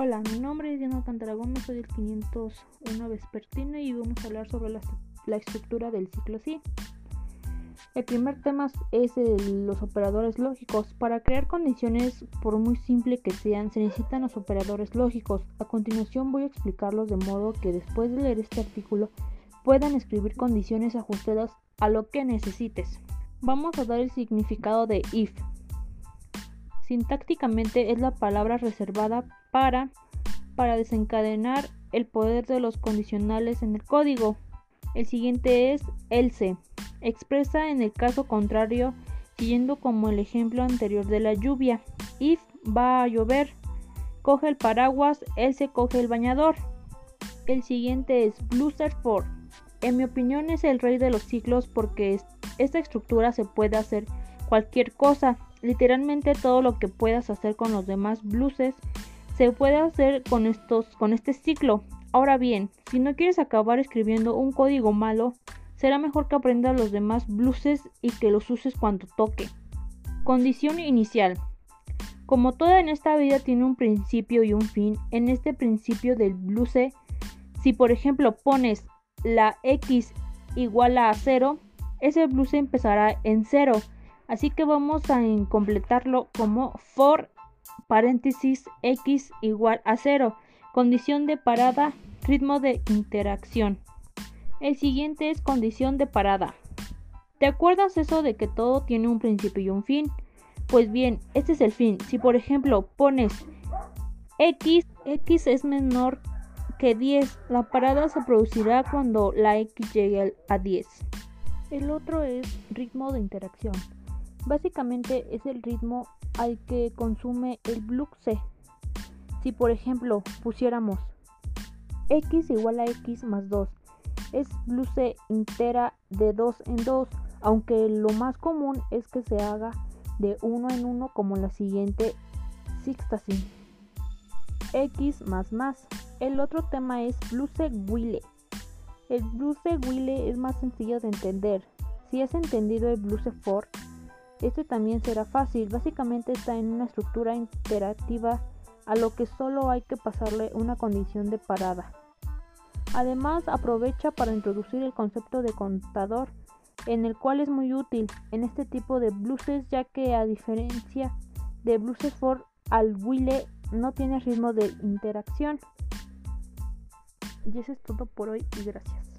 Hola, mi nombre es Diana Alcántara soy del 501 Vespertina y vamos a hablar sobre la, estructura del ciclo sí. El primer tema es los operadores lógicos. Para crear condiciones, por muy simple que sean, se necesitan los operadores lógicos. A continuación voy a explicarlos de modo que después de leer este artículo puedan escribir condiciones ajustadas a lo que necesites. Vamos a dar el significado de if. Sintácticamente es la palabra reservada para, para desencadenar el poder de los condicionales en el código. El siguiente es else. Expresa en el caso contrario siguiendo como el ejemplo anterior de la lluvia. If va a llover, coge el paraguas, else coge el bañador. El siguiente es bluster for. En mi opinión es el rey de los ciclos porque esta estructura se puede hacer cualquier cosa literalmente todo lo que puedas hacer con los demás bluses se puede hacer con estos con este ciclo. Ahora bien, si no quieres acabar escribiendo un código malo, será mejor que aprendas los demás bluses y que los uses cuando toque. Condición inicial. Como toda en esta vida tiene un principio y un fin, en este principio del bluse, si por ejemplo pones la x igual a 0, ese bluse empezará en 0 Así que vamos a completarlo como for paréntesis x igual a 0. Condición de parada, ritmo de interacción. El siguiente es condición de parada. ¿Te acuerdas eso de que todo tiene un principio y un fin? Pues bien, este es el fin. Si por ejemplo pones x, x es menor que 10, la parada se producirá cuando la x llegue a 10. El otro es ritmo de interacción. Básicamente es el ritmo al que consume el C. Si por ejemplo pusiéramos x igual a x más 2, es C entera de 2 en 2, aunque lo más común es que se haga de 1 en 1 como la siguiente sixtasin. x más más. El otro tema es C Wille. El C Wille es más sencillo de entender. Si has entendido el C for, este también será fácil, básicamente está en una estructura interactiva a lo que solo hay que pasarle una condición de parada. Además aprovecha para introducir el concepto de contador, en el cual es muy útil en este tipo de bluses ya que a diferencia de bluses for al wille no tiene ritmo de interacción. Y eso es todo por hoy y gracias.